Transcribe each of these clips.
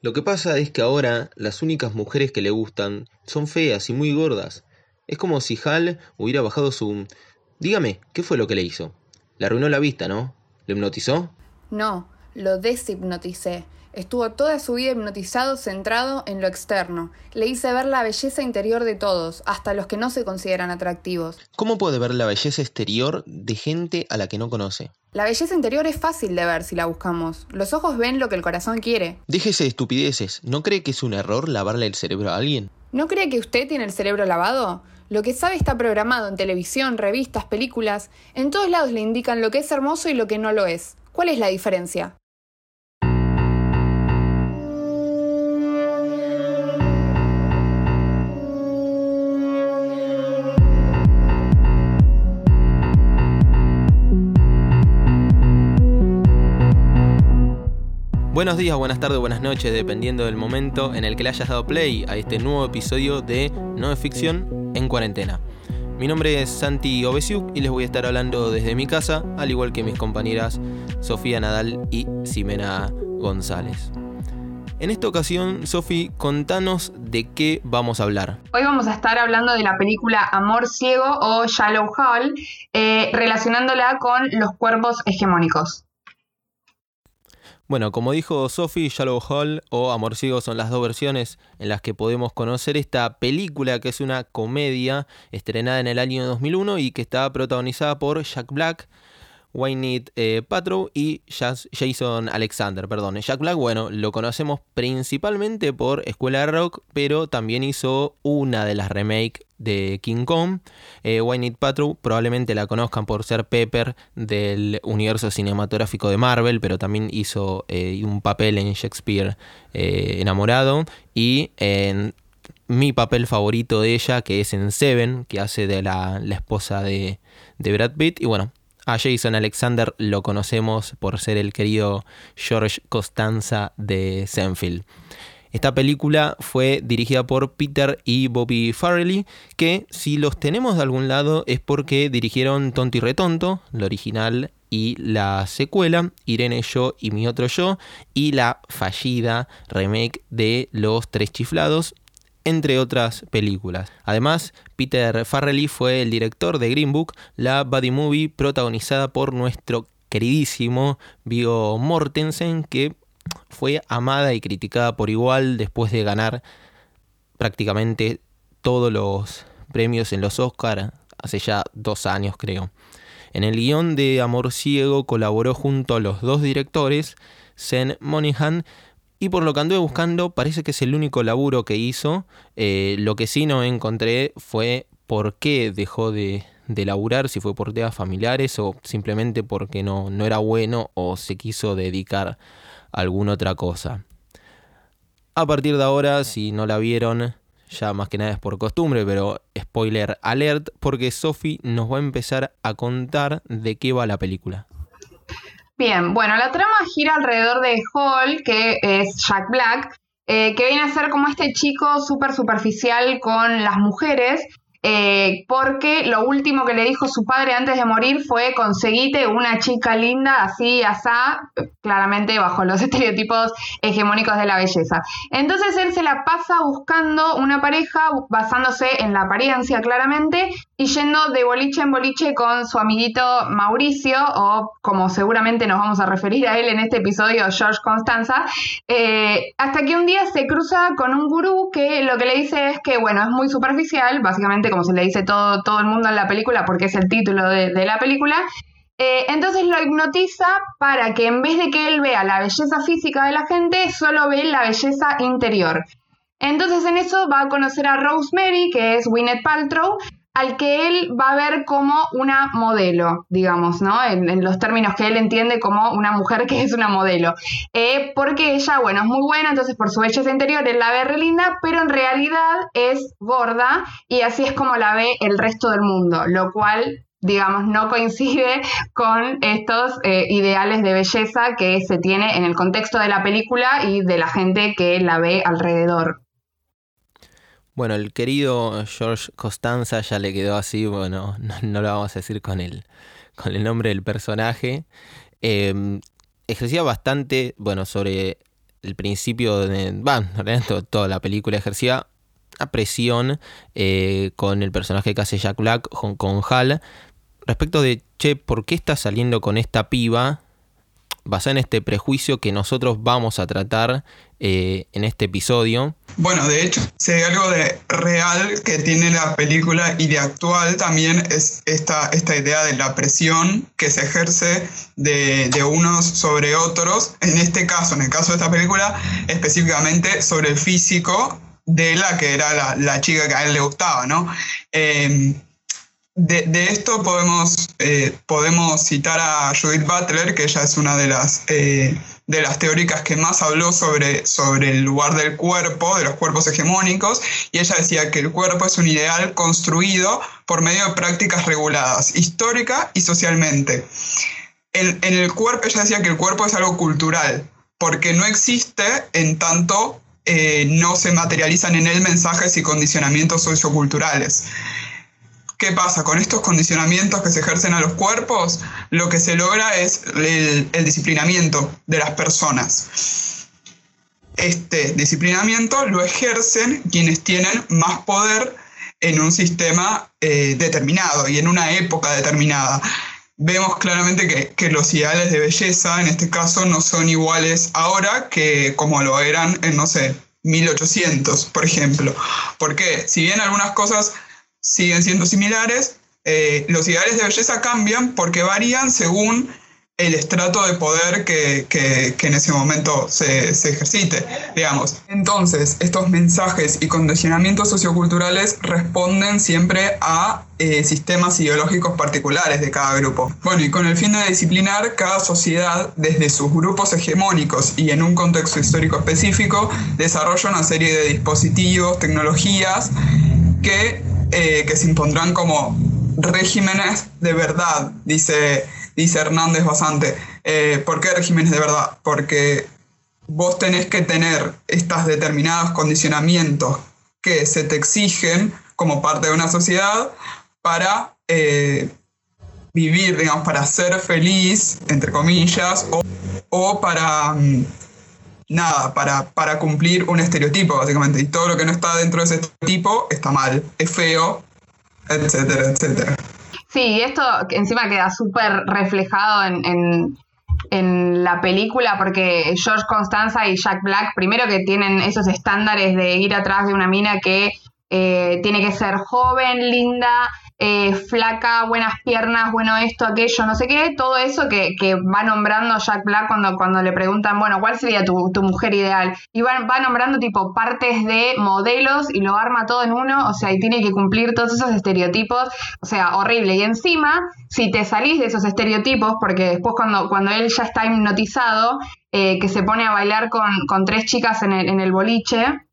Lo que pasa es que ahora las únicas mujeres que le gustan son feas y muy gordas. Es como si Hal hubiera bajado su... Dígame, ¿qué fue lo que le hizo? Le arruinó la vista, ¿no? ¿Lo hipnotizó? No, lo deshipnoticé. Estuvo toda su vida hipnotizado, centrado en lo externo. Le hice ver la belleza interior de todos, hasta los que no se consideran atractivos. ¿Cómo puede ver la belleza exterior de gente a la que no conoce? La belleza interior es fácil de ver si la buscamos. Los ojos ven lo que el corazón quiere. Déjese de estupideces. ¿No cree que es un error lavarle el cerebro a alguien? ¿No cree que usted tiene el cerebro lavado? Lo que sabe está programado en televisión, revistas, películas. En todos lados le indican lo que es hermoso y lo que no lo es. ¿Cuál es la diferencia? Buenos días, buenas tardes, buenas noches, dependiendo del momento en el que le hayas dado play a este nuevo episodio de No es ficción en cuarentena. Mi nombre es Santi Obesiuk y les voy a estar hablando desde mi casa, al igual que mis compañeras Sofía Nadal y Ximena González. En esta ocasión, Sofi, contanos de qué vamos a hablar. Hoy vamos a estar hablando de la película Amor Ciego o Shallow Hall, eh, relacionándola con los cuerpos hegemónicos. Bueno, como dijo Sophie, Shallow Hall o Amor Ciego son las dos versiones en las que podemos conocer esta película que es una comedia estrenada en el año 2001 y que está protagonizada por Jack Black, Wayne eh, Patrow y Jason Alexander. Perdón, Jack Black, bueno, lo conocemos principalmente por Escuela de Rock, pero también hizo una de las remakes de King Kong. Eh, Wayne Patrow probablemente la conozcan por ser Pepper del universo cinematográfico de Marvel, pero también hizo eh, un papel en Shakespeare eh, enamorado y en mi papel favorito de ella, que es en Seven, que hace de la, esposa de, de Brad Pitt. Y bueno, a Jason Alexander lo conocemos por ser el querido George Costanza de Senfield. Esta película fue dirigida por Peter y Bobby Farrelly, que si los tenemos de algún lado es porque dirigieron Tonto y Retonto, la original y la secuela, Irene Yo y mi otro yo, y la fallida remake de Los Tres Chiflados, entre otras películas. Además, Peter Farrelly fue el director de Green Book, la buddy movie protagonizada por nuestro queridísimo Viggo Mortensen, que fue amada y criticada por igual después de ganar prácticamente todos los premios en los Oscars hace ya dos años creo. En el guion de Amor Ciego colaboró junto a los dos directores, Zen Monihan y por lo que anduve buscando, parece que es el único laburo que hizo. Eh, lo que sí no encontré fue por qué dejó de, de laburar, si fue por temas familiares o simplemente porque no, no era bueno o se quiso dedicar a alguna otra cosa. A partir de ahora, si no la vieron, ya más que nada es por costumbre, pero spoiler alert, porque Sophie nos va a empezar a contar de qué va la película. Bien, bueno, la trama gira alrededor de Hall, que es Jack Black, eh, que viene a ser como este chico súper superficial con las mujeres, eh, porque lo último que le dijo su padre antes de morir fue conseguite una chica linda, así, asá, claramente bajo los estereotipos hegemónicos de la belleza. Entonces él se la pasa buscando una pareja basándose en la apariencia claramente y yendo de boliche en boliche con su amiguito Mauricio, o como seguramente nos vamos a referir a él en este episodio, George Constanza, eh, hasta que un día se cruza con un gurú que lo que le dice es que, bueno, es muy superficial, básicamente como se le dice todo, todo el mundo en la película, porque es el título de, la película, eh, entonces lo hipnotiza para que en vez de que él vea la belleza física de la gente, solo ve la belleza interior. Entonces en eso va a conocer a Rosemary, que es Gwyneth Paltrow, al que él va a ver como una modelo, digamos, ¿no? En, los términos que él entiende como una mujer que es una modelo. Eh, porque ella, bueno, es muy buena, entonces por su belleza interior él la ve re linda, pero en realidad es gorda y así es como la ve el resto del mundo, lo cual digamos, no coincide con estos eh, ideales de belleza que se tiene en el contexto de la película y de la gente que la ve alrededor. Bueno, el querido George Costanza ya le quedó así, bueno, no, lo vamos a decir con el, con el nombre del personaje. Em, ejercía bastante, bueno, sobre el principio de. Bueno, en toda la película ejercía una presión eh, con el personaje que hace Jack Black, con Hal, respecto de, che, ¿por qué está saliendo con esta piba? Basada en este prejuicio que nosotros vamos a tratar eh, en este episodio. Bueno, de hecho, si hay algo de real que tiene la película y de actual también es esta, esta idea de la presión que se ejerce de, unos sobre otros. En este caso, en el caso de esta película, específicamente sobre el físico de la que era la, chica que a él le gustaba, ¿no? Eh, de, esto podemos, eh, podemos citar a Judith Butler, que ella es una de las, eh, de las teóricas que más habló sobre, sobre el lugar del cuerpo, de los cuerpos hegemónicos, y ella decía que el cuerpo es un ideal construido por medio de prácticas reguladas, histórica y socialmente. En, el cuerpo, ella decía que el cuerpo es algo cultural, porque no existe en tanto eh, no se materializan en él mensajes y condicionamientos socioculturales. ¿Qué pasa? Con estos condicionamientos que se ejercen a los cuerpos, lo que se logra es el, disciplinamiento de las personas. Este disciplinamiento lo ejercen quienes tienen más poder en un sistema eh, determinado y en una época determinada. Vemos claramente que, los ideales de belleza, en este caso, no son iguales ahora que como lo eran en, no sé, 1800, por ejemplo. Porque si bien algunas cosas siguen siendo similares. Eh, los ideales de belleza cambian porque varían según el estrato de poder que, en ese momento se, ejercite, digamos. Entonces, estos mensajes y condicionamientos socioculturales responden siempre a eh, sistemas ideológicos particulares de cada grupo. Bueno, y con el fin de disciplinar, cada sociedad, desde sus grupos hegemónicos y en un contexto histórico específico, desarrolla una serie de dispositivos, tecnologías que eh, que se impondrán como regímenes de verdad, dice, dice Hernández Basante. Eh, ¿Por qué regímenes de verdad? Porque vos tenés que tener estos determinados condicionamientos que se te exigen como parte de una sociedad para eh, vivir, digamos, para ser feliz, entre comillas, o, para... Mm, nada, para, para cumplir un estereotipo, básicamente. Y todo lo que no está dentro de ese estereotipo está mal, es feo, etcétera, etcétera. Sí, esto encima queda súper reflejado en, en, la película porque George Constanza y Jack Black, primero que tienen esos estándares de ir atrás de una mina que eh, tiene que ser joven, linda, eh, flaca, buenas piernas, bueno esto, aquello, no sé qué, todo eso que, va nombrando Jack Black cuando, cuando le preguntan, bueno, ¿cuál sería tu, mujer ideal? Y va, va, nombrando tipo partes de modelos y lo arma todo en uno, o sea, y tiene que cumplir todos esos estereotipos, o sea, horrible. Y encima, si te salís de esos estereotipos, porque después cuando, cuando él ya está hipnotizado, eh, que se pone a bailar con, con tres chicas en el, en el boliche,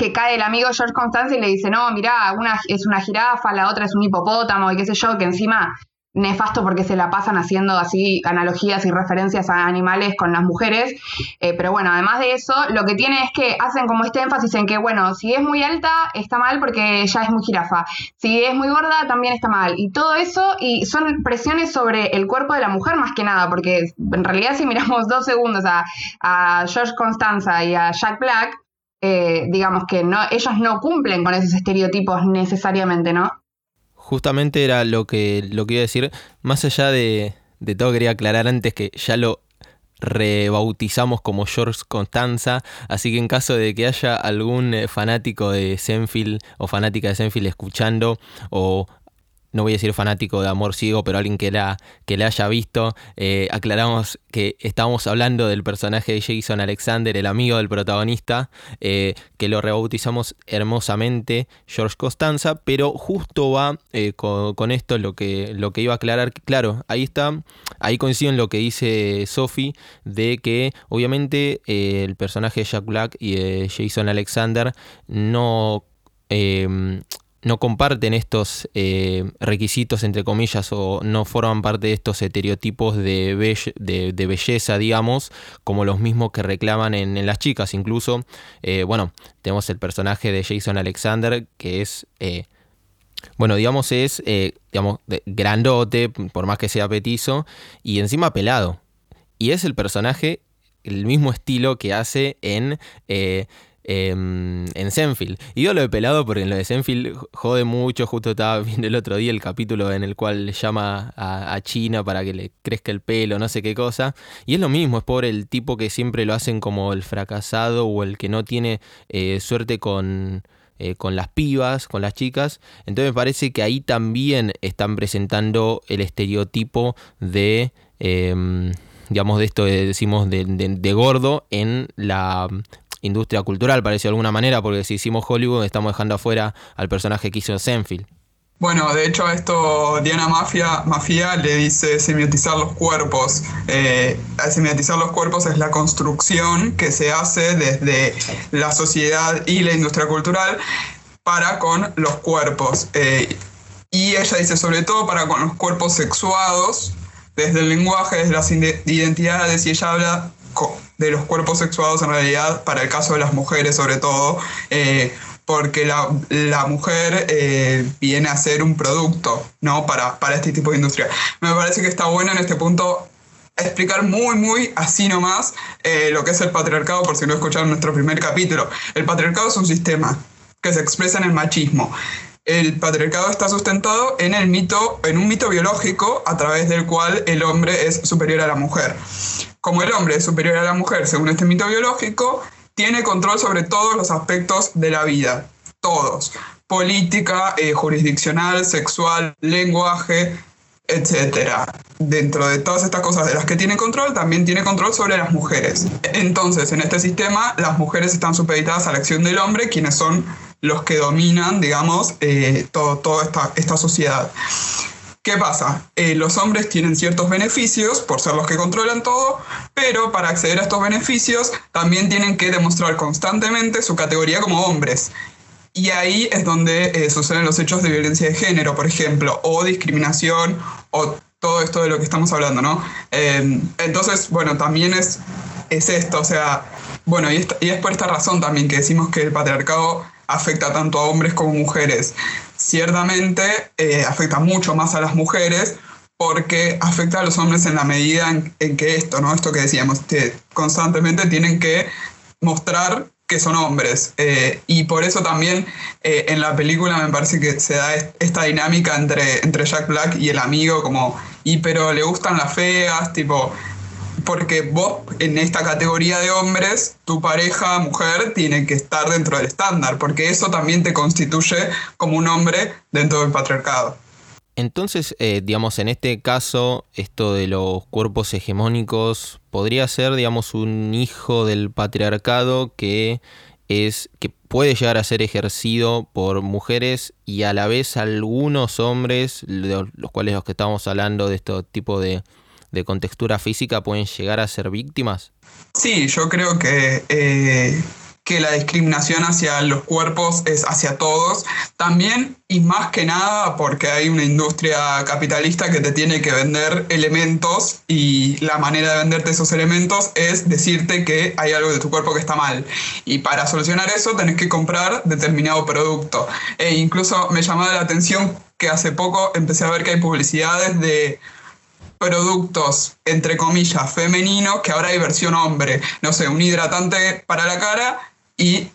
que cae el amigo George Constance y le dice, no, mirá, una es una jirafa, la otra es un hipopótamo y qué sé yo, que encima nefasto porque se la pasan haciendo así analogías y referencias a animales con las mujeres. Eh, pero bueno, además de eso, lo que tiene es que hacen como este énfasis en que, bueno, si es muy alta, está mal porque ya es muy jirafa. Si es muy gorda, también está mal. Y todo eso, y son presiones sobre el cuerpo de la mujer más que nada, porque en realidad si miramos dos segundos a, a George Constanza y a Jack Black, eh, digamos que no, ellos no cumplen con esos estereotipos necesariamente, ¿no? Justamente era lo que, lo que iba a decir. Más allá de, de todo, quería aclarar antes que ya lo rebautizamos como George Constanza, así que en caso de que haya algún eh, fanático de Senfield o fanática de Senfield escuchando o no voy a decir fanático de Amor Ciego, pero alguien que la, haya visto, eh, aclaramos que estábamos hablando del personaje de Jason Alexander, el amigo del protagonista, eh, que lo rebautizamos hermosamente George Costanza, pero justo va eh, con, esto lo que, iba a aclarar, claro, ahí está, ahí coincido en lo que dice Sophie, de que obviamente el personaje de Jack Black y de Jason Alexander no no comparten estos eh, requisitos, entre comillas, o no forman parte de estos estereotipos de, belleza, digamos, como los mismos que reclaman en, las chicas. Incluso, eh, bueno, tenemos el personaje de Jason Alexander, que es, eh, bueno, digamos, es, digamos, grandote, por más que sea petizo, y encima pelado. Y es el personaje el mismo estilo que hace en... Em, en Senfield. Y yo lo he pelado porque en lo de Senfield jode mucho. Justo estaba viendo el otro día el capítulo en el cual llama a, China para que le crezca el pelo, no sé qué cosa. Y es lo mismo, es por el tipo que siempre lo hacen como el fracasado o el que no tiene eh, suerte con, eh, con las pibas, con las chicas. Entonces me parece que ahí también están presentando el estereotipo de, em, digamos, de esto decimos de, gordo en la industria cultural, parece de alguna manera, porque si hicimos Hollywood estamos dejando afuera al personaje que hizo Senfield. Bueno, de hecho a esto Diana Mafia, le dice semiotizar los cuerpos. Eh, semiotizar los cuerpos es la construcción que se hace desde la sociedad y la industria cultural para con los cuerpos. Eh, y ella dice sobre todo para con los cuerpos sexuados, desde el lenguaje, desde las identidades, y ella habla de los cuerpos sexuados en realidad, para el caso de las mujeres sobre todo. Eh, porque la, mujer eh, viene a ser un producto ¿no? para, para este tipo de industria. Me parece que está bueno en este punto explicar muy, muy así nomás eh, lo que es el patriarcado, por si no escucharon nuestro primer capítulo. El patriarcado es un sistema que se expresa en el machismo. El patriarcado está sustentado en el mito, en un mito biológico a través del cual el hombre es superior a la mujer. Como el hombre es superior a la mujer según este mito biológico, tiene control sobre todos los aspectos de la vida, todos. Política, eh, jurisdiccional, sexual, lenguaje, etc. Dentro de todas estas cosas de las que tiene control, también tiene control sobre las mujeres. Entonces, en este sistema, las mujeres están supeditadas a la acción del hombre, quienes son los que dominan, digamos, eh, toda esta, esta sociedad. ¿Qué pasa? Eh, los hombres tienen ciertos beneficios por ser los que controlan todo, pero para acceder a estos beneficios también tienen que demostrar constantemente su categoría como hombres. Y ahí es donde eh, suceden los hechos de violencia de género, por ejemplo, o discriminación, o todo esto de lo que estamos hablando, ¿no? Em, entonces, bueno, también es, es esto, o sea, bueno, y, y es por esta razón también que decimos que el patriarcado afecta tanto a hombres como mujeres ciertamente eh, afecta mucho más a las mujeres porque afecta a los hombres en la medida en, que esto, ¿no? Esto que decíamos, que constantemente tienen que mostrar que son hombres. Eh, y por eso también eh, en la película me parece que se da esta dinámica entre, entre Jack Black y el amigo, como, y pero le gustan las feas, tipo, porque vos en esta categoría de hombres, tu pareja, mujer, tiene que estar dentro del estándar, porque eso también te constituye como un hombre dentro del patriarcado. Entonces, eh, digamos, en este caso, esto de los cuerpos hegemónicos podría ser, digamos, un hijo del patriarcado que es que puede llegar a ser ejercido por mujeres y a la vez algunos hombres, los, cuales los que estamos hablando de este tipo de, de contextura física pueden llegar a ser víctimas? Sí, yo creo que, eh, que la discriminación hacia los cuerpos es hacia todos. También y más que nada porque hay una industria capitalista que te tiene que vender elementos y la manera de venderte esos elementos es decirte que hay algo de tu cuerpo que está mal. Y para solucionar eso tenés que comprar determinado producto. E incluso me llamaba la atención que hace poco empecé a ver que hay publicidades de productos, entre comillas, femeninos, que ahora hay versión hombre. No sé, un hidratante para la cara y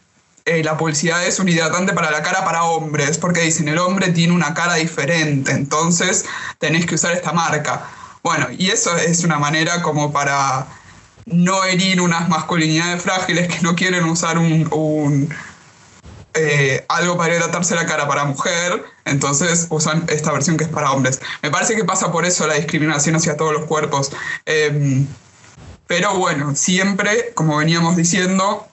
eh, la publicidad es un hidratante para la cara para hombres, porque dicen el hombre tiene una cara diferente, entonces tenés que usar esta marca. Bueno, y eso es una manera como para no herir unas masculinidades frágiles que no quieren usar un, eh, algo para hidratarse la cara para mujer, entonces usan esta versión que es para hombres. Me parece que pasa por eso la discriminación hacia todos los cuerpos. Em, pero bueno, siempre, como veníamos diciendo,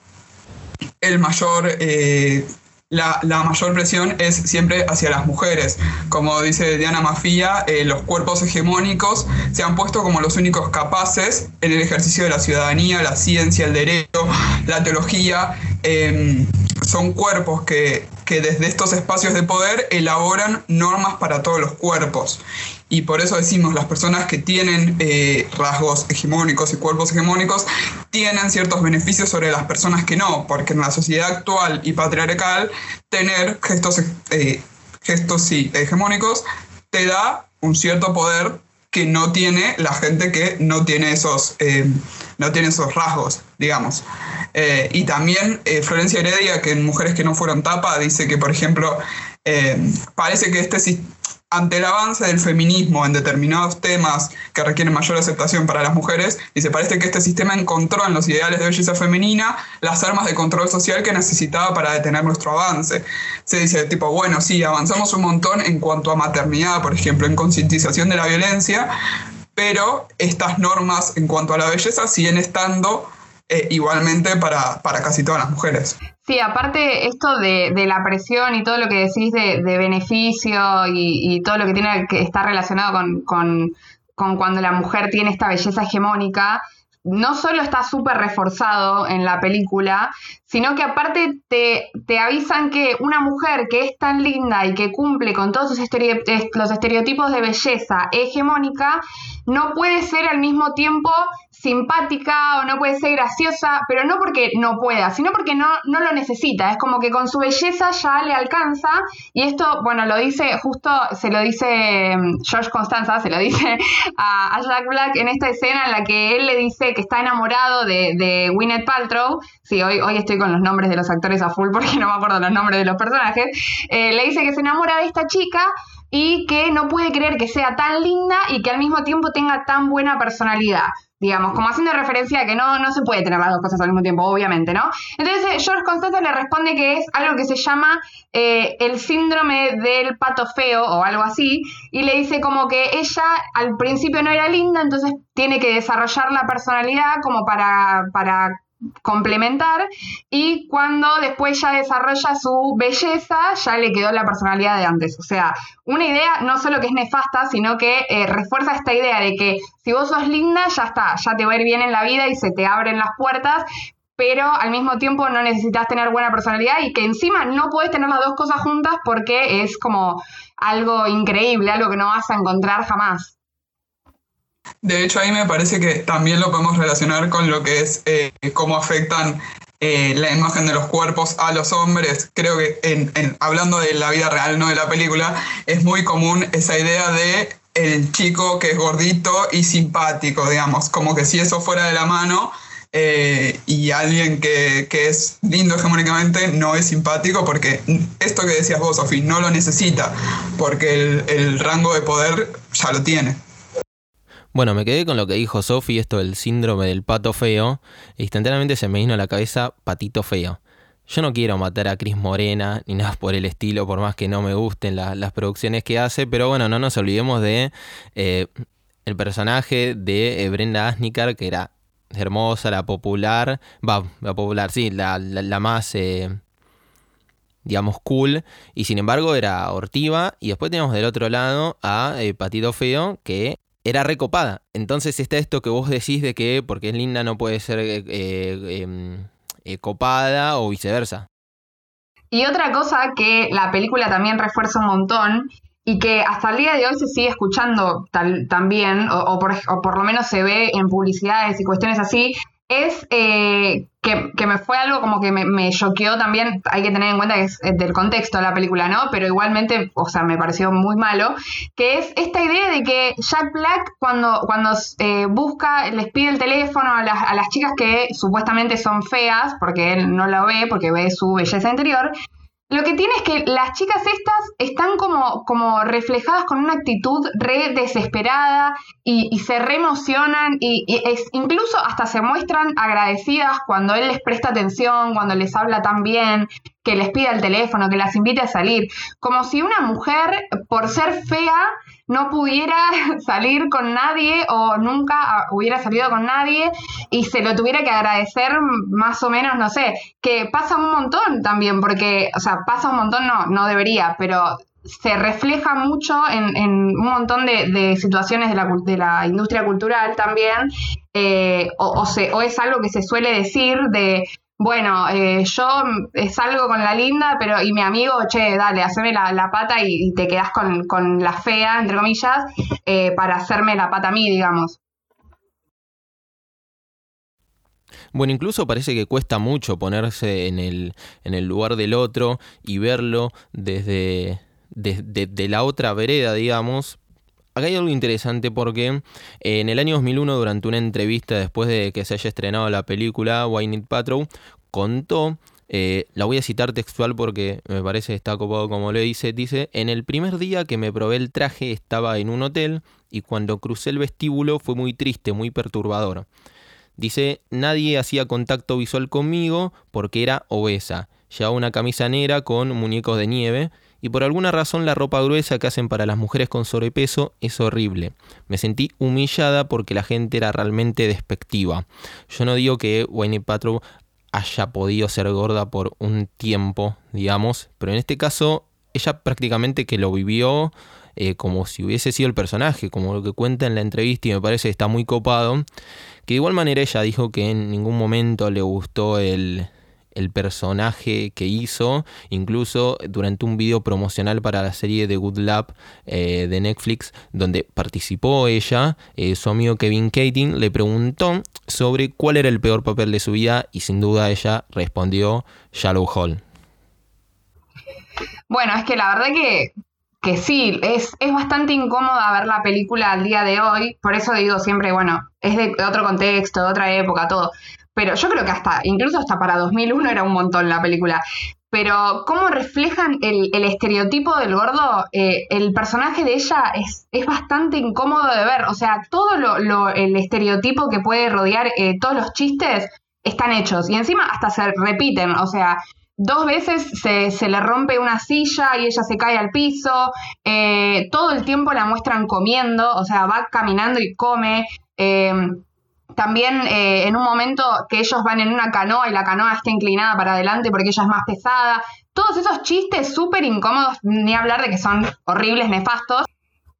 el mayor eh, la, mayor presión es siempre hacia las mujeres. Como dice Diana Mafia, eh, los cuerpos hegemónicos se han puesto como los únicos capaces en el ejercicio de la ciudadanía, la ciencia, el derecho, la teología. Em, son cuerpos que, que desde estos espacios de poder elaboran normas para todos los cuerpos. Y por eso decimos las personas que tienen eh, rasgos hegemónicos y cuerpos hegemónicos tienen ciertos beneficios sobre las personas que no, porque en la sociedad actual y patriarcal tener gestos, eh, gestos hegemónicos te da un cierto poder que no tiene la gente que no tiene esos, eh, no tiene esos rasgos, digamos. Eh, y también eh, Florencia Heredia, que en Mujeres que no fueron tapa, dice que, por ejemplo, parece que este ante el avance del feminismo en determinados temas que requieren mayor aceptación para las mujeres, dice, parece que este sistema encontró en los ideales de belleza femenina las armas de control social que necesitaba para detener nuestro avance. Se dice, tipo, bueno, sí, avanzamos un montón en cuanto a maternidad, por ejemplo, en concientización de la violencia, pero estas normas en cuanto a la belleza siguen estando eh, igualmente para, casi todas las mujeres. Sí, aparte esto de, la presión y todo lo que decís de, beneficio y, todo lo que tiene que estar relacionado con, con cuando la mujer tiene esta belleza hegemónica, no solo está súper reforzado en la película, sino que aparte te, te, avisan que una mujer que es tan linda y que cumple con todos los estereotipos de belleza hegemónica, no puede ser al mismo tiempo simpática o no puede ser graciosa, pero no porque no pueda, sino porque no, no lo necesita. Es como que con su belleza ya le alcanza. Y esto, bueno, lo dice justo, se lo dice mm, George Constanza, se lo dice a, Jack Black en esta escena en la que él le dice que está enamorado de, de Gwyneth Paltrow. Sí, hoy, hoy estoy con los nombres de los actores a full porque no me acuerdo los nombres de los personajes. Eh, le dice que se enamora de esta chica y que no puede creer que sea tan linda y que al mismo tiempo tenga tan buena personalidad digamos, como haciendo referencia a que no, no se puede tener las dos cosas al mismo tiempo, obviamente, ¿no? Entonces eh, George Constanza le responde que es algo que se llama eh, el síndrome del pato feo o algo así, y le dice como que ella al principio no era linda, entonces tiene que desarrollar la personalidad como para, para complementar y cuando después ya desarrolla su belleza ya le quedó la personalidad de antes. O sea, una idea no solo que es nefasta, sino que eh, refuerza esta idea de que si vos sos linda ya está, ya te va a ir bien en la vida y se te abren las puertas, pero al mismo tiempo no necesitas tener buena personalidad y que encima no puedes tener las dos cosas juntas porque es como algo increíble, algo que no vas a encontrar jamás. De hecho, ahí me parece que también lo podemos relacionar con lo que es eh, cómo afectan eh, la imagen de los cuerpos a los hombres. Creo que en, hablando de la vida real, no de la película, es muy común esa idea de el chico que es gordito y simpático, digamos, como que si eso fuera de la mano eh, y alguien que, es lindo hegemónicamente no es simpático porque esto que decías vos, Sofi, no lo necesita, porque el rango de poder ya lo tiene. Bueno, me quedé con lo que dijo Sofi, esto del síndrome del pato feo. E instantáneamente se me vino a la cabeza patito feo. Yo no quiero matar a Cris Morena ni nada por el estilo, por más que no me gusten las producciones que hace, pero bueno, no nos olvidemos de eh, el personaje de eh, Brenda Asnicar, que era hermosa, la popular, va, la popular, sí, la, más, eh, digamos, cool, y sin embargo era hortiva, y después tenemos del otro lado a Patito Feo, que era recopada. Entonces está esto que vos decís de que porque es linda no puede ser eh, eh, em, eh, copada o viceversa. Y otra cosa que la película también refuerza un montón y que hasta el día de hoy se sigue escuchando también, o, o, por, lo menos se ve en publicidades y cuestiones así, es eh, que, me fue algo como que me, choqueó también, hay que tener en cuenta que es del contexto de la película, ¿no? Pero igualmente, o sea, me pareció muy malo, que es esta idea de que Jack Black cuando, cuando eh, busca, les pide el teléfono a las, a las chicas que supuestamente son feas, porque él no la ve, porque ve su belleza interior, lo que tiene es que las chicas estas están como, como reflejadas con una actitud re desesperada y, se re emocionan y, es, incluso hasta se muestran agradecidas cuando él les presta atención, cuando les habla tan bien, que les pida el teléfono, que las invite a salir. Como si una mujer, por ser fea, no pudiera salir con nadie o nunca hubiera salido con nadie y se lo tuviera que agradecer más o menos, no sé, que pasa un montón también, porque, o sea, pasa un montón, no, no debería, pero se refleja mucho en, un montón de, situaciones de la, de la, industria cultural también, eh, o, o es algo que se suele decir de bueno, eh, yo salgo con la linda, pero y mi amigo, che, dale, haceme la, pata y, te quedas con, la fea, entre comillas, eh, para hacerme la pata a mí, digamos. Bueno, incluso parece que cuesta mucho ponerse en el, en el lugar del otro y verlo desde, desde la otra vereda, digamos, acá hay algo interesante porque eh, en el año 2001, durante una entrevista después de que se haya estrenado la película Wynette Patrow, contó eh, la voy a citar textual porque me parece está copado como le dice. Dice, en el primer día que me probé el traje estaba en un hotel y cuando crucé el vestíbulo fue muy triste, muy perturbador. Dice, nadie hacía contacto visual conmigo porque era obesa. Llevaba una camisa negra con muñecos de nieve y por alguna razón la ropa gruesa que hacen para las mujeres con sobrepeso es horrible. Me sentí humillada porque la gente era realmente despectiva. Yo no digo que Wayne Patrow haya podido ser gorda por un tiempo, digamos, pero en este caso ella prácticamente que lo vivió eh, como si hubiese sido el personaje, como lo que cuenta en la entrevista y me parece que está muy copado, que de igual manera ella dijo que en ningún momento le gustó el, el personaje que hizo, incluso durante un video promocional para la serie de Good Lab eh, de Netflix, donde participó ella, eh, su amigo Kevin Kating le preguntó sobre cuál era el peor papel de su vida y sin duda ella respondió Shallow Hall. Bueno, es que la verdad que, que sí, es, es bastante incómoda ver la película al día de hoy, por eso digo siempre, bueno, es de otro contexto, de otra época, todo pero yo creo que hasta, incluso hasta para 2001 era un montón la película. Pero cómo reflejan el, estereotipo del gordo, eh, el personaje de ella es, es bastante incómodo de ver. O sea, todo lo, el estereotipo que puede rodear eh, todos los chistes están hechos. Y encima hasta se repiten. O sea, dos veces se, se, le rompe una silla y ella se cae al piso, eh, todo el tiempo la muestran comiendo, o sea, va caminando y come. También eh, en un momento que ellos van en una canoa y la canoa está inclinada para adelante porque ella es más pesada. Todos esos chistes súper incómodos, ni hablar de que son horribles, nefastos,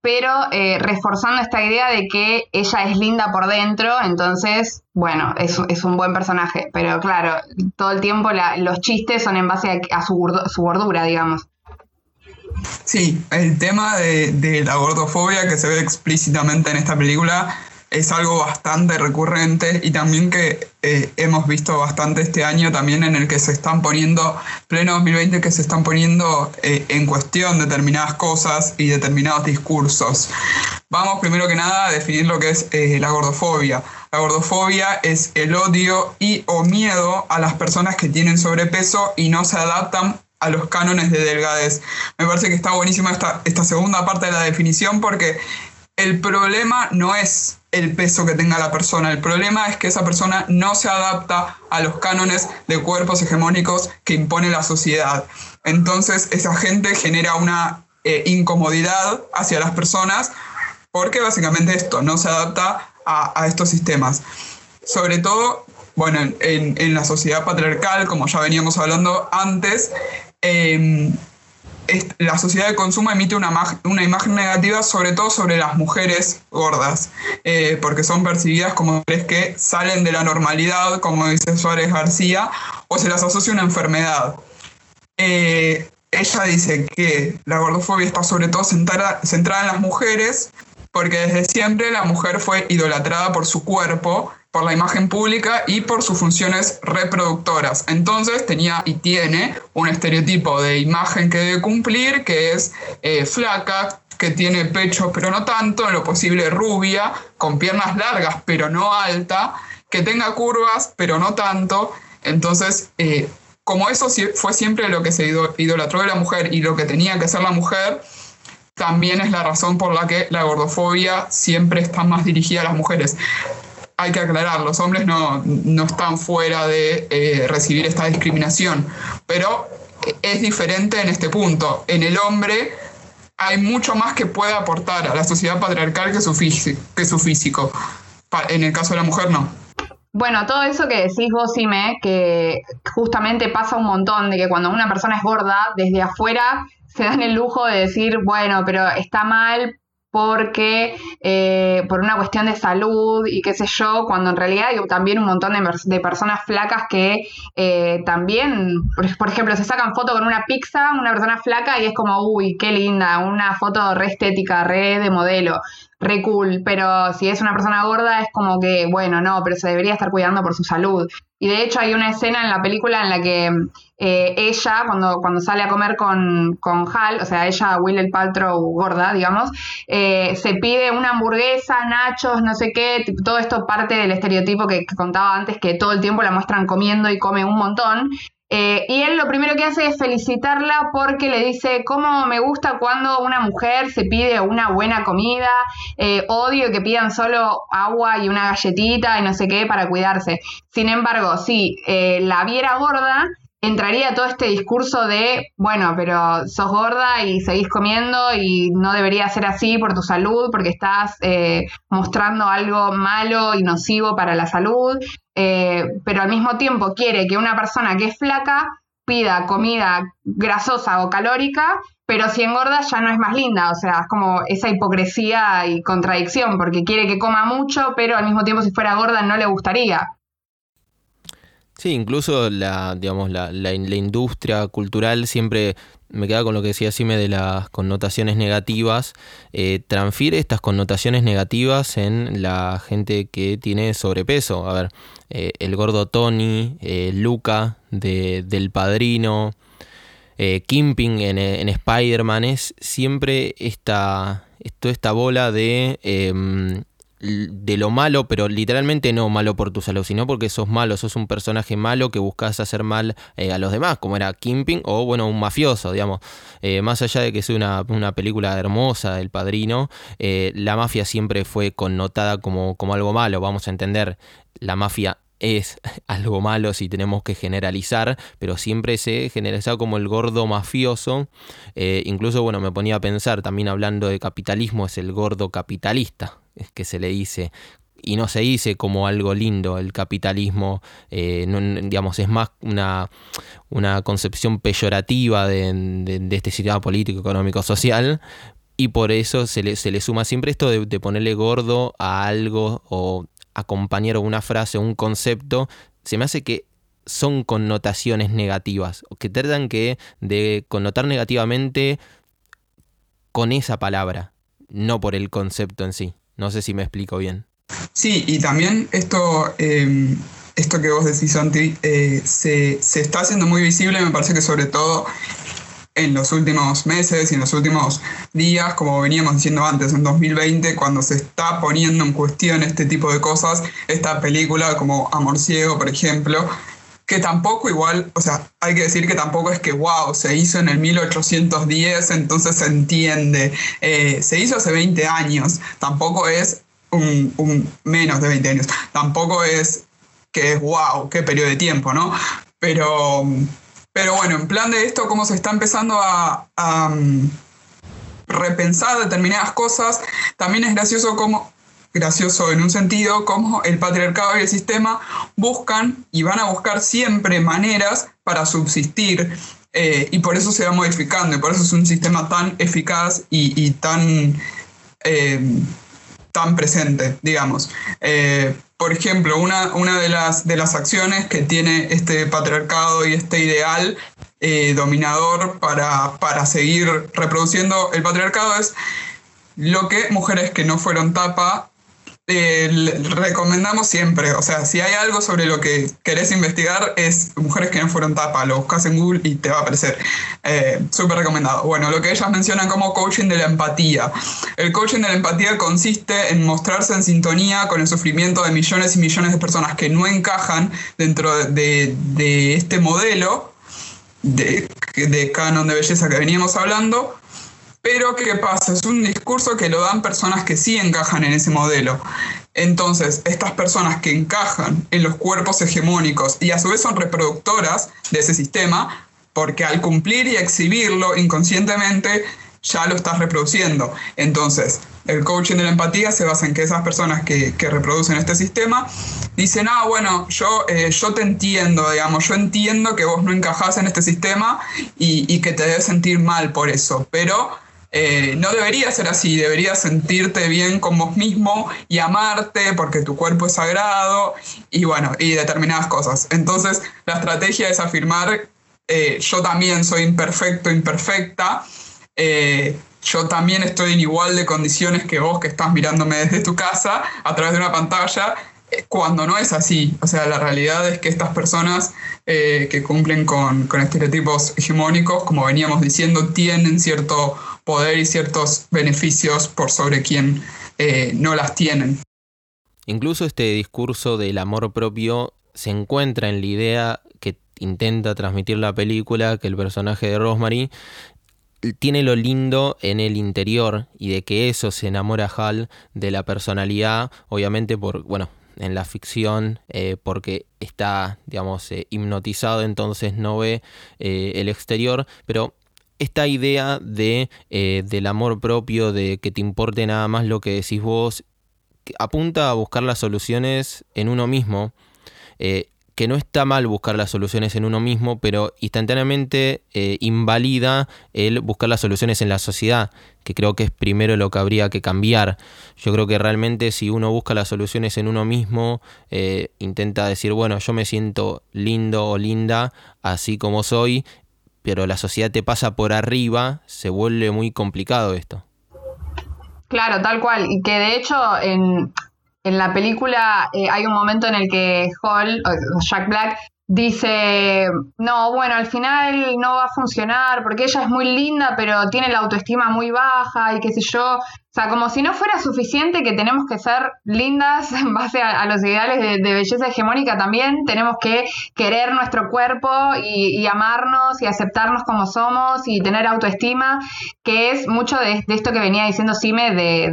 pero eh, reforzando esta idea de que ella es linda por dentro, entonces, bueno, es, es un buen personaje. Pero claro, todo el tiempo los chistes son en base a, su, su, gordura, digamos. Sí, el tema de, de la gordofobia que se ve explícitamente en esta película es algo bastante recurrente y también que eh, hemos visto bastante este año también en el que se están poniendo, pleno 2020, que se están poniendo eh, en cuestión determinadas cosas y determinados discursos. Vamos primero que nada a definir lo que es eh, la gordofobia. La gordofobia es el odio y o miedo a las personas que tienen sobrepeso y no se adaptan a los cánones de delgadez. Me parece que está buenísima esta, esta segunda parte de la definición porque el problema no es el peso que tenga la persona, el problema es que esa persona no se adapta a los cánones de cuerpos hegemónicos que impone la sociedad. Entonces esa gente genera una eh, incomodidad hacia las personas porque básicamente esto no se adapta a, estos sistemas. Sobre todo, bueno, en, la sociedad patriarcal, como ya veníamos hablando antes, em, la sociedad de consumo emite una, imagen negativa, sobre todo sobre las mujeres gordas, eh, porque son percibidas como mujeres que salen de la normalidad, como dice Suárez García, o se las asocia una enfermedad. Eh, ella dice que la gordofobia está sobre todo centrada en las mujeres, porque desde siempre la mujer fue idolatrada por su cuerpo por la imagen pública y por sus funciones reproductoras. Entonces tenía y tiene un estereotipo de imagen que debe cumplir, que es eh, flaca, que tiene pecho pero no tanto, en lo posible rubia, con piernas largas pero no alta, que tenga curvas pero no tanto. Entonces, eh, como eso fue siempre lo que se idolatró de la mujer y lo que tenía que ser la mujer, también es la razón por la que la gordofobia siempre está más dirigida a las mujeres hay que aclarar, los hombres no, están fuera de eh, recibir esta discriminación, pero es diferente en este punto. En el hombre hay mucho más que puede aportar a la sociedad patriarcal que su, que su físico. En el caso de la mujer, no. Bueno, todo eso que decís vos, Sime, que justamente pasa un montón, de que cuando una persona es gorda, desde afuera se dan el lujo de decir, bueno, pero está mal porque eh, por una cuestión de salud y qué sé yo, cuando en realidad hay también un montón de, personas flacas que eh, también, por, ejemplo, se sacan foto con una pizza, una persona flaca y es como, uy, qué linda, una foto re estética, re de modelo. Re cool, pero si es una persona gorda es como que, bueno, no, pero se debería estar cuidando por su salud. Y de hecho hay una escena en la película en la que eh, ella, cuando, cuando sale a comer con, con Hal, o sea, ella, Will el Paltrow gorda, digamos, eh, se pide una hamburguesa, nachos, no sé qué, todo esto parte del estereotipo que, que, contaba antes, que todo el tiempo la muestran comiendo y come un montón. Eh, y él lo primero que hace es felicitarla porque le dice, cómo me gusta cuando una mujer se pide una buena comida, eh, odio que pidan solo agua y una galletita y no sé qué para cuidarse. Sin embargo, si eh, la viera gorda, entraría todo este discurso de, bueno, pero sos gorda y seguís comiendo y no debería ser así por tu salud, porque estás eh, mostrando algo malo y nocivo para la salud, eh, pero al mismo tiempo quiere que una persona que es flaca pida comida grasosa o calórica, pero si engorda ya no es más linda, o sea, es como esa hipocresía y contradicción, porque quiere que coma mucho, pero al mismo tiempo si fuera gorda no le gustaría. Sí, incluso la, digamos, la, la, industria cultural siempre me queda con lo que decía Sime de las connotaciones negativas, eh, transfiere estas connotaciones negativas en la gente que tiene sobrepeso. A ver, eh, el gordo Tony, eh, Luca de, del Padrino, Kimping en, en Spider-Man, es siempre esta, toda esta bola de em, de lo malo, pero literalmente no malo por tu salud, sino porque sos malo, sos un personaje malo que buscas hacer mal eh, a los demás, como era Kimping o bueno, un mafioso, digamos. Eh, más allá de que sea una, película hermosa, El Padrino, eh, la mafia siempre fue connotada como, como algo malo, vamos a entender, la mafia es algo malo si tenemos que generalizar, pero siempre se generaliza como el gordo mafioso. incluso, bueno, me ponía a pensar, también hablando de capitalismo, es el gordo capitalista que se le dice y no se dice como algo lindo el capitalismo, eh, digamos, es más una, una concepción peyorativa de, este sistema político, económico, social, y por eso se le, se le suma siempre esto de, ponerle gordo a algo o acompañar una frase o un concepto, se me hace que son connotaciones negativas, que tratan que de connotar negativamente con esa palabra, no por el concepto en sí. No sé si me explico bien. Sí, y también esto, em, esto que vos decís, Santi, eh, se, está haciendo muy visible, me parece que sobre todo en los últimos meses y en los últimos días, como veníamos diciendo antes, en 2020, cuando se está poniendo en cuestión este tipo de cosas, esta película como Amor Ciego, por ejemplo, que tampoco igual, o sea, hay que decir que tampoco es que, wow, se hizo en el 1810, entonces se entiende, eh, se hizo hace 20 años, tampoco es un, menos de 20 años, tampoco es que es, wow, qué periodo de tiempo, ¿no? Pero, pero bueno, en plan de esto, cómo se está empezando a, a um, repensar determinadas cosas, también es gracioso cómo gracioso en un sentido, como el patriarcado y el sistema buscan y van a buscar siempre maneras para subsistir. Eh, y por eso se va modificando, y por eso es un sistema tan eficaz y, tan, eh, tan presente, digamos. Eh, por ejemplo, una, una de, las, de las acciones que tiene este patriarcado y este ideal dominador para, para seguir reproduciendo el patriarcado es lo que mujeres que no fueron tapa recomendamos siempre, o sea, si hay algo sobre lo que querés investigar, es mujeres que no fueron tapa, lo buscas en Google y te va a aparecer. Eh, Súper recomendado. Bueno, lo que ellas mencionan como coaching de la empatía. El coaching de la empatía consiste en mostrarse en sintonía con el sufrimiento de millones y millones de personas que no encajan dentro de, este modelo de, de canon de belleza que veníamos hablando pero ¿qué pasa? Es un discurso que lo dan personas que sí encajan en ese modelo. Entonces, estas personas que encajan en los cuerpos hegemónicos y a su vez son reproductoras de ese sistema, porque al cumplir y exhibirlo inconscientemente ya lo estás reproduciendo. Entonces, el coaching de la empatía se basa en que esas personas que, reproducen este sistema dicen, ah, bueno, yo, eh, yo te entiendo, digamos, yo entiendo que vos no encajás en este sistema y, y que te debes sentir mal por eso, pero eh, no debería ser así, deberías sentirte bien con vos mismo y amarte porque tu cuerpo es sagrado y bueno, y determinadas cosas. Entonces, la estrategia es afirmar, eh, yo también soy imperfecto, imperfecta, eh, yo también estoy en igual de condiciones que vos que estás mirándome desde tu casa a través de una pantalla, cuando no es así. O sea, la realidad es que estas personas que cumplen con, estereotipos hegemónicos, como veníamos diciendo, tienen cierto poder y ciertos beneficios por sobre quien eh, no las tienen. Incluso este discurso del amor propio se encuentra en la idea que intenta transmitir la película, que el personaje de Rosemary tiene lo lindo en el interior y de que eso se enamora Hal de la personalidad, obviamente por, bueno, en la ficción eh, porque está, digamos, eh, hipnotizado, entonces no ve el exterior, pero esta idea de, del amor propio, de que te importe nada más lo que decís vos, apunta a buscar las soluciones en uno mismo que no está mal buscar las soluciones en uno mismo, pero instantáneamente eh, invalida el buscar las soluciones en la sociedad, que creo que es primero lo que habría que cambiar. Yo creo que realmente si uno busca las soluciones en uno mismo, eh, intenta decir, bueno, yo me siento lindo o linda así como soy, pero la sociedad te pasa por arriba, se vuelve muy complicado esto. Claro, tal cual. Y que de hecho en, en la película eh, hay un momento en el que Hall, Jack Black, dice, no, bueno, al final no va a funcionar porque ella es muy linda, pero tiene la autoestima muy baja y qué sé yo. O sea, como si no fuera suficiente que tenemos que ser lindas en base a, los ideales de, belleza hegemónica también, tenemos que querer nuestro cuerpo y, amarnos y aceptarnos como somos y tener autoestima, que es mucho de, esto que venía diciendo Sime de,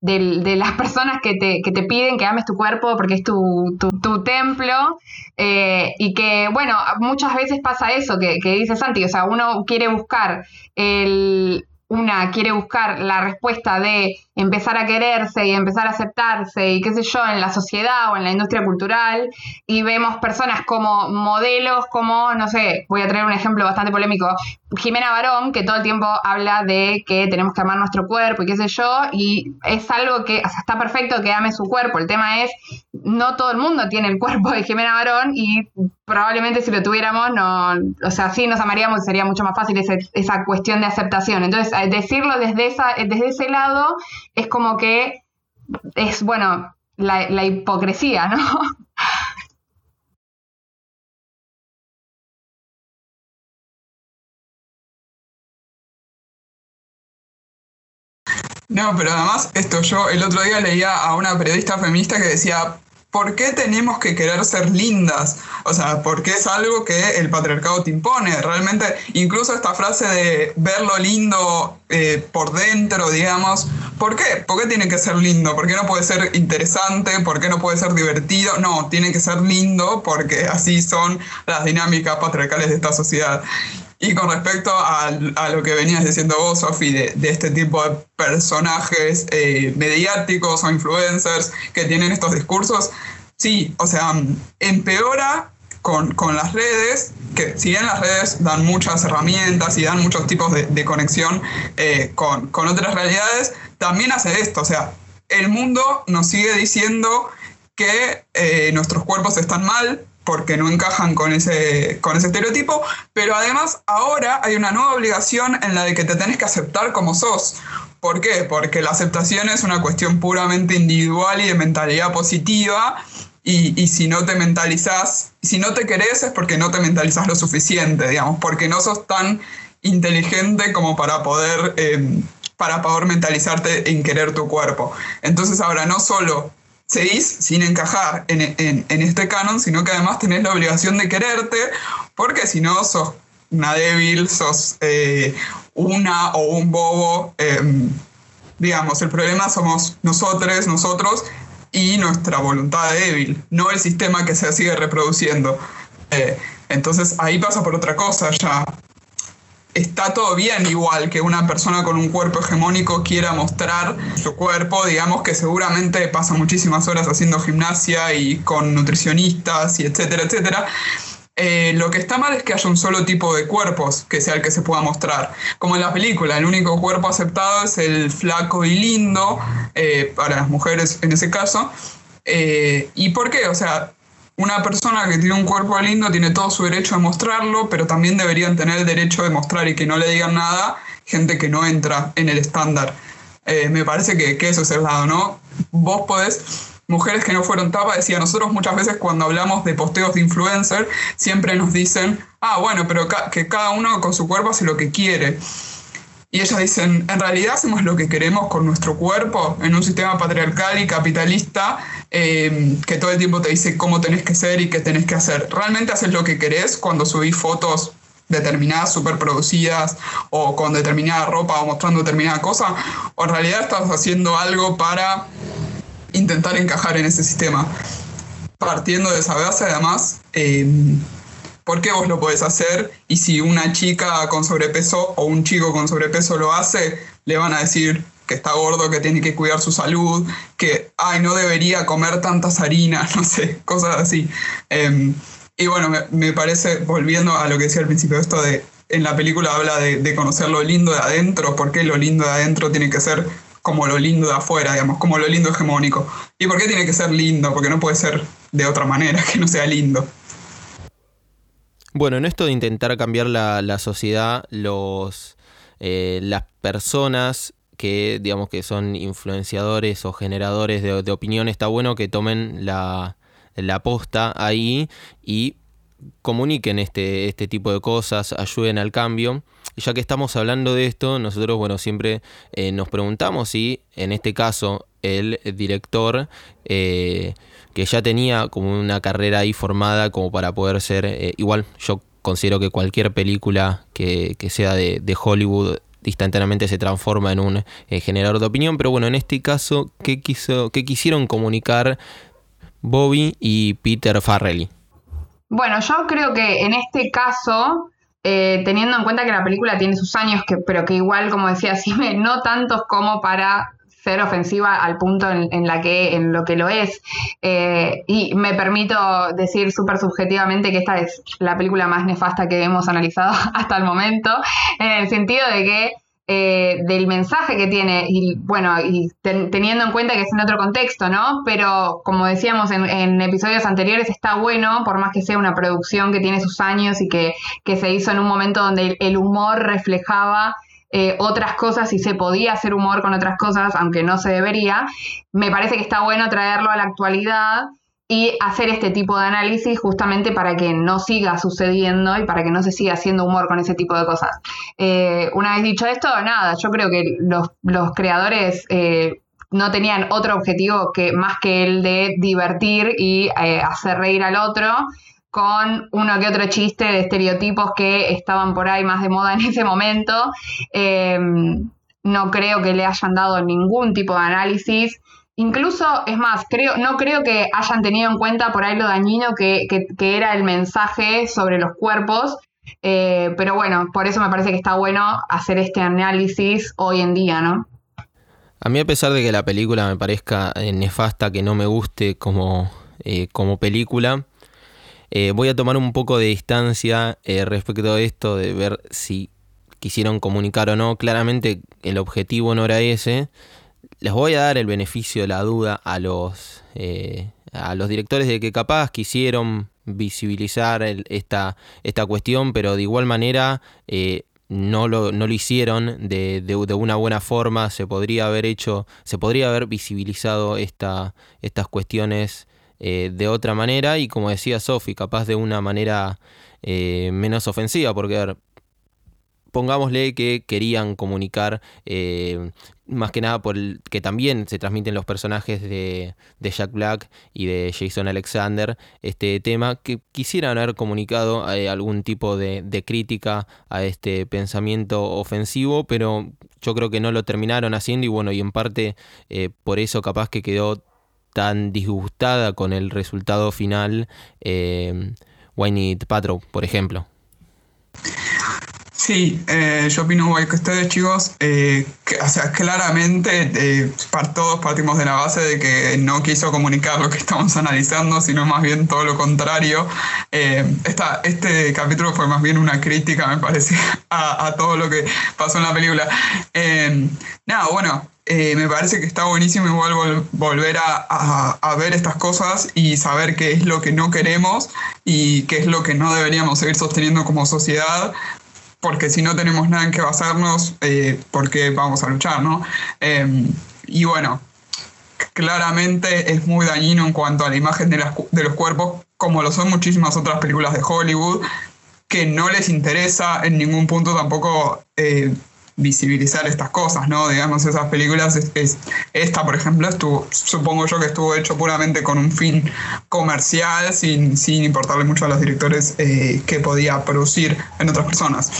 de, las personas que te, que te, piden que ames tu cuerpo porque es tu, tu, templo. Eh, y que, bueno, muchas veces pasa eso que, que dice Santi, o sea, uno quiere buscar el una quiere buscar la respuesta de empezar a quererse y empezar a aceptarse y qué sé yo en la sociedad o en la industria cultural y vemos personas como modelos como, no sé, voy a traer un ejemplo bastante polémico, Jimena Barón, que todo el tiempo habla de que tenemos que amar nuestro cuerpo y qué sé yo, y es algo que, o sea, está perfecto que ame su cuerpo, el tema es, no todo el mundo tiene el cuerpo de Jimena Barón y probablemente si lo tuviéramos, no, o sea, sí nos amaríamos sería mucho más fácil esa cuestión de aceptación. Entonces, decirlo desde, esa, desde ese lado es como que es, bueno, la hipocresía, ¿no? No, pero además esto yo el otro día leía a una periodista feminista que decía, ¿por qué tenemos que querer ser lindas? O sea, porque es algo que el patriarcado te impone. Realmente, incluso esta frase de ver lo lindo eh, por dentro, digamos, ¿por qué? ¿Por qué tiene que ser lindo? ¿Por qué no puede ser interesante? ¿Por qué no puede ser divertido? No, tiene que ser lindo porque así son las dinámicas patriarcales de esta sociedad. Y con respecto a, lo que venías diciendo vos, Sofi, de, este tipo de personajes eh, mediáticos o influencers que tienen estos discursos, sí, o sea, empeora con, las redes, que si bien las redes dan muchas herramientas y dan muchos tipos de, conexión eh, con, otras realidades, también hace esto, o sea, el mundo nos sigue diciendo que eh, nuestros cuerpos están mal, porque no encajan con ese, con ese estereotipo, pero además ahora hay una nueva obligación en la de que te tenés que aceptar como sos. ¿Por qué? Porque la aceptación es una cuestión puramente individual y de mentalidad positiva, y, si no te mentalizás, si no te querés es porque no te mentalizás lo suficiente, digamos, porque no sos tan inteligente como para poder, eh, para poder mentalizarte en querer tu cuerpo. Entonces ahora no solo seguís sin encajar en, este canon, sino que además tenés la obligación de quererte, porque si no sos una débil, sos eh, una o un bobo. Em, digamos, el problema somos nosotros, nosotros y nuestra voluntad débil, no el sistema que se sigue reproduciendo. Eh, entonces ahí pasa por otra cosa ya está todo bien igual que una persona con un cuerpo hegemónico quiera mostrar su cuerpo, digamos que seguramente pasa muchísimas horas haciendo gimnasia y con nutricionistas y etcétera, etcétera. Eh, lo que está mal es que haya un solo tipo de cuerpos que sea el que se pueda mostrar. Como en la película, el único cuerpo aceptado es el flaco y lindo, eh, para las mujeres en ese caso. Eh, ¿Y por qué? O sea, una persona que tiene un cuerpo lindo tiene todo su derecho a mostrarlo, pero también deberían tener el derecho de mostrar y que no le digan nada gente que no entra en el estándar. Eh, me parece que, que eso es el lado, ¿no? Vos podés mujeres que no fueron tapa, decía, nosotros muchas veces cuando hablamos de posteos de influencer, siempre nos dicen, ah, bueno, pero que cada uno con su cuerpo hace lo que quiere. Y ellas dicen, en realidad hacemos lo que queremos con nuestro cuerpo en un sistema patriarcal y capitalista eh, que todo el tiempo te dice cómo tenés que ser y qué tenés que hacer. ¿Realmente haces lo que querés cuando subís fotos determinadas, super producidas o con determinada ropa o mostrando determinada cosa? ¿O en realidad estás haciendo algo para intentar encajar en ese sistema? Partiendo de esa base, además, eh, ¿Por qué vos lo podés hacer? Y si una chica con sobrepeso o un chico con sobrepeso lo hace, le van a decir que está gordo, que tiene que cuidar su salud, que, ay, no debería comer tantas harinas, no sé, cosas así. Em, y bueno, me, parece, volviendo a lo que decía al principio, esto de, en la película habla de, de conocer lo lindo de adentro, por qué lo lindo de adentro tiene que ser como lo lindo de afuera, digamos, como lo lindo hegemónico. ¿Y por qué tiene que ser lindo? Porque no puede ser de otra manera que no sea lindo. Bueno, en esto de intentar cambiar la, sociedad, los, eh, las personas que digamos que son influenciadores o generadores de, opinión, está bueno que tomen la, la posta ahí y comuniquen este, este tipo de cosas, ayuden al cambio. Y ya que estamos hablando de esto, nosotros bueno, siempre eh, nos preguntamos si en este caso el director eh, que ya tenía como una carrera ahí formada como para poder ser eh, igual yo considero que cualquier película que, sea de, Hollywood instantáneamente se transforma en un eh, generador de opinión pero bueno en este caso ¿qué, quiso, qué quisieron comunicar Bobby y Peter Farrelly? Bueno, yo creo que en este caso eh, teniendo en cuenta que la película tiene sus años, que, pero que igual, como decía Sime, no tantos como para ser ofensiva al punto en, la que, en lo que lo es. Eh, y me permito decir súper subjetivamente que esta es la película más nefasta que hemos analizado hasta el momento, en el sentido de que eh, del mensaje que tiene, y bueno, y teniendo en cuenta que es en otro contexto, ¿no? Pero como decíamos en, episodios anteriores, está bueno, por más que sea una producción que tiene sus años y que, que se hizo en un momento donde el humor reflejaba eh, otras cosas y se podía hacer humor con otras cosas, aunque no se debería, me parece que está bueno traerlo a la actualidad y hacer este tipo de análisis justamente para que no siga sucediendo y para que no se siga haciendo humor con ese tipo de cosas. Eh, una vez dicho esto, nada, yo creo que los, creadores eh, no tenían otro objetivo que más que el de divertir y hacer reír al otro con uno que otro chiste de estereotipos que estaban por ahí más de moda en ese momento. Em, no creo que le hayan dado ningún tipo de análisis. Incluso, es más, creo, no creo que hayan tenido en cuenta por ahí lo dañino que, era el mensaje sobre los cuerpos. Eh, pero bueno, por eso me parece que está bueno hacer este análisis hoy en día, ¿no? A mí, a pesar de que la película me parezca eh, nefasta, que no me guste como, eh, como película, eh, voy a tomar un poco de distancia eh, respecto a esto, de ver si quisieron comunicar o no. Claramente el objetivo no era ese. Les voy a dar el beneficio de la duda a los, eh, a los directores de que capaz quisieron visibilizar esta, esta cuestión, pero de igual manera no lo, no lo hicieron de, de, una buena forma. Se podría haber hecho, se podría haber visibilizado esta, estas cuestiones eh, de otra manera y como decía Sofi, capaz de una manera eh, menos ofensiva, porque pongámosle que querían comunicar eh, más que nada por el, que también se transmiten los personajes de, Jack Black y de Jason Alexander este tema que quisieran haber comunicado algún tipo de, de, crítica a este pensamiento ofensivo pero yo creo que no lo terminaron haciendo y bueno y en parte por eso capaz que quedó tan disgustada con el resultado final eh, Wayne Patrow, por ejemplo. Sí, eh, yo opino igual que ustedes, chicos. Eh, o sea, claramente eh, todos partimos de la base de que no quiso comunicar lo que estamos analizando, sino más bien todo lo contrario. Esta, este capítulo fue más bien una crítica, me parece, a, a todo lo que pasó en la película. nada, bueno, eh, me parece que está buenísimo igual volver a, ver estas cosas y saber qué es lo que no queremos y qué es lo que no deberíamos seguir sosteniendo como sociedad porque si no tenemos nada en que basarnos, eh, ¿por qué vamos a luchar, no? Em, y bueno, claramente es muy dañino en cuanto a la imagen de, de los cuerpos, como lo son muchísimas otras películas de Hollywood, que no les interesa en ningún punto tampoco eh, visibilizar estas cosas, ¿no? Digamos, esas películas, es, esta por ejemplo, estuvo, supongo yo que estuvo hecho puramente con un fin comercial, sin, sin importarle mucho a los directores eh, que podía producir en otras personas.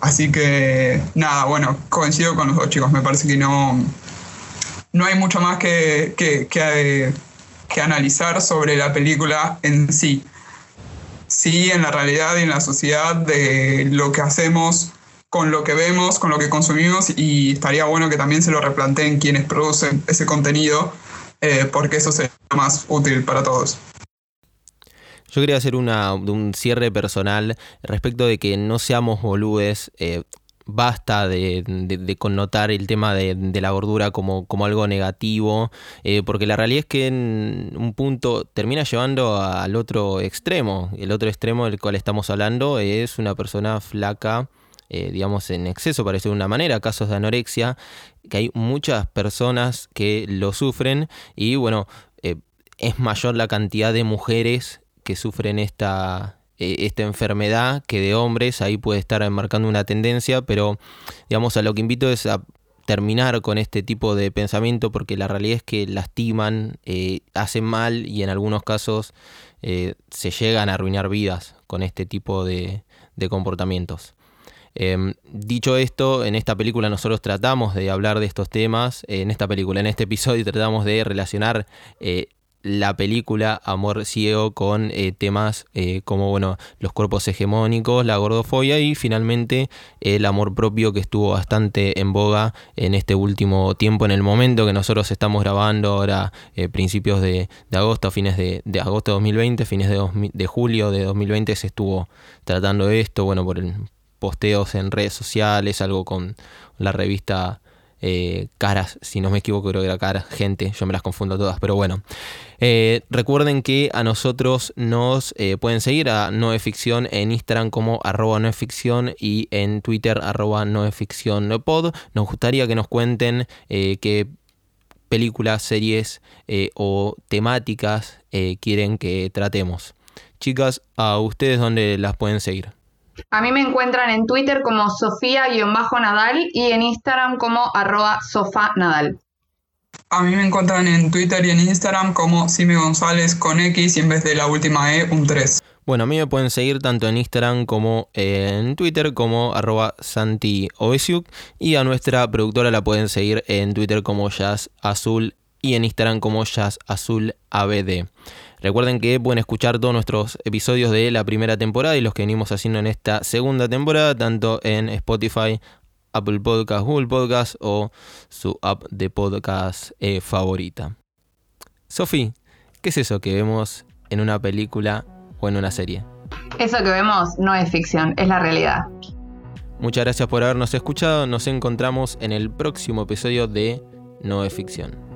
Así que, nada, bueno, coincido con los dos chicos, me parece que no, no hay mucho más que, que, que, que analizar sobre la película en sí. Sí, en la realidad y en la sociedad de lo que hacemos con lo que vemos, con lo que consumimos y estaría bueno que también se lo replanteen quienes producen ese contenido, eh, porque eso sería más útil para todos. Yo quería hacer una, un cierre personal respecto de que no seamos boludes. Eh, basta de, connotar el tema de, la gordura como, como algo negativo, eh, porque la realidad es que en un punto termina llevando al otro extremo. El otro extremo del cual estamos hablando es una persona flaca eh, digamos, en exceso, para decirlo de una manera, casos de anorexia, que hay muchas personas que lo sufren y bueno, eh, es mayor la cantidad de mujeres que sufren esta, eh, esta enfermedad que de hombres, ahí puede estar marcando una tendencia, pero digamos, a lo que invito es a terminar con este tipo de pensamiento porque la realidad es que lastiman, hacen mal y en algunos casos se llegan a arruinar vidas con este tipo de comportamientos. Em, dicho esto, en esta película nosotros tratamos de hablar de estos temas, en esta película, en este episodio tratamos de relacionar eh, la película Amor Ciego con eh, temas eh, como bueno, los cuerpos hegemónicos, la gordofobia y finalmente el amor propio que estuvo bastante en boga en este último tiempo, en el momento que nosotros estamos grabando ahora, principios de, agosto, fines de, agosto de 2020, fines de, de julio de 2020 se estuvo tratando esto, bueno, por el posteos en redes sociales, algo con la revista eh, Caras, si no me equivoco, creo que era Caras, gente, yo me las confundo todas, pero bueno. Eh, recuerden que a nosotros nos eh, pueden seguir a Noeficción en Instagram como arroba noeficción y en Twitter arroba noeficción pod. Nos gustaría que nos cuenten qué películas, series o temáticas quieren que tratemos. Chicas, ¿a ustedes dónde las pueden seguir? A mí me encuentran en Twitter como Sofía-Nadal y en Instagram como arroba sofanadal. A mí me encuentran en Twitter y en Instagram como Sime González con X y en vez de la última E un 3. Bueno, a mí me pueden seguir tanto en Instagram como en Twitter como arroba Santi y a nuestra productora la pueden seguir en Twitter como Jazz Azul y en Instagram como Jazz Azul ABD. Recuerden que pueden escuchar todos nuestros episodios de la primera temporada y los que venimos haciendo en esta segunda temporada, tanto en Spotify, Apple Podcast, Google Podcast o su app de podcast eh, favorita. Sofi, ¿qué es eso que vemos en una película o en una serie? Eso que vemos no es ficción, es la realidad. Muchas gracias por habernos escuchado. Nos encontramos en el próximo episodio de No es ficción.